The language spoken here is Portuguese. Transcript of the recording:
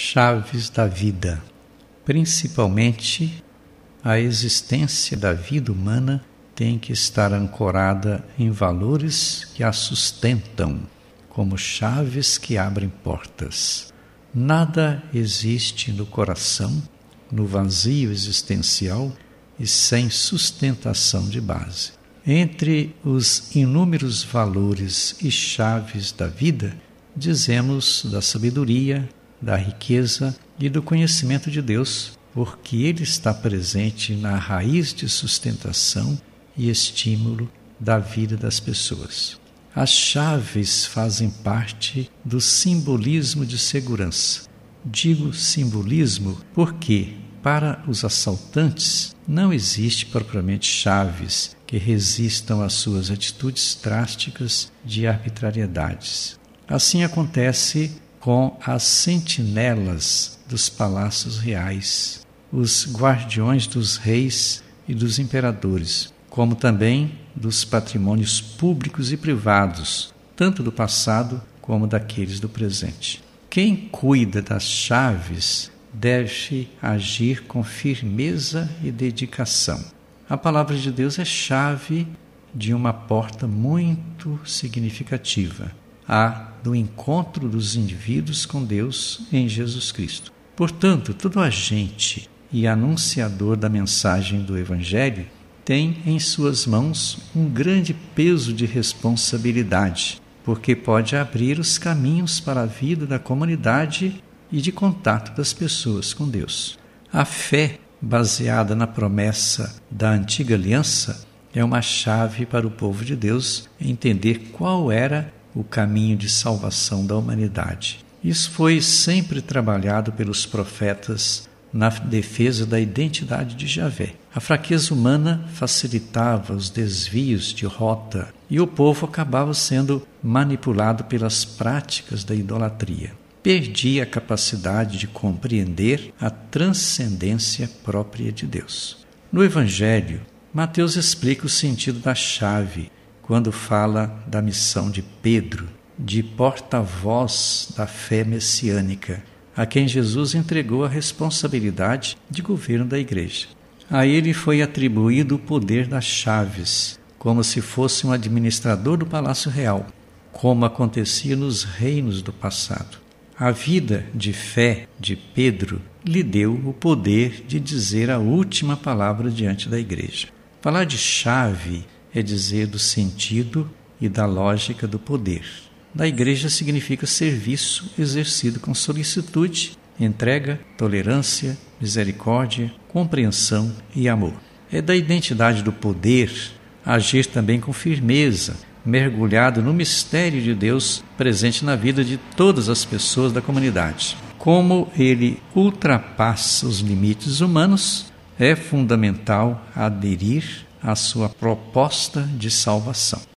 chaves da vida. Principalmente, a existência da vida humana tem que estar ancorada em valores que a sustentam, como chaves que abrem portas. Nada existe no coração, no vazio existencial e sem sustentação de base. Entre os inúmeros valores e chaves da vida, dizemos da sabedoria, da riqueza e do conhecimento de Deus, porque Ele está presente na raiz de sustentação e estímulo da vida das pessoas. As chaves fazem parte do simbolismo de segurança. Digo simbolismo porque, para os assaltantes, não existe propriamente chaves que resistam às suas atitudes drásticas de arbitrariedades. Assim acontece com as sentinelas dos palácios reais, os guardiões dos reis e dos imperadores, como também dos patrimônios públicos e privados, tanto do passado como daqueles do presente. Quem cuida das chaves deve agir com firmeza e dedicação. A palavra de Deus é chave de uma porta muito significativa a do encontro dos indivíduos com Deus em Jesus Cristo. Portanto, todo agente e anunciador da mensagem do Evangelho tem em suas mãos um grande peso de responsabilidade, porque pode abrir os caminhos para a vida da comunidade e de contato das pessoas com Deus. A fé, baseada na promessa da antiga aliança, é uma chave para o povo de Deus entender qual era o caminho de salvação da humanidade. Isso foi sempre trabalhado pelos profetas na defesa da identidade de Javé. A fraqueza humana facilitava os desvios de rota e o povo acabava sendo manipulado pelas práticas da idolatria. Perdia a capacidade de compreender a transcendência própria de Deus. No Evangelho, Mateus explica o sentido da chave quando fala da missão de Pedro, de porta-voz da fé messiânica, a quem Jesus entregou a responsabilidade de governo da igreja. A ele foi atribuído o poder das chaves, como se fosse um administrador do palácio real, como acontecia nos reinos do passado. A vida de fé de Pedro lhe deu o poder de dizer a última palavra diante da igreja. Falar de chave é dizer do sentido e da lógica do poder. Da igreja significa serviço exercido com solicitude, entrega, tolerância, misericórdia, compreensão e amor. É da identidade do poder agir também com firmeza, mergulhado no mistério de Deus presente na vida de todas as pessoas da comunidade. Como ele ultrapassa os limites humanos, é fundamental aderir a sua proposta de salvação.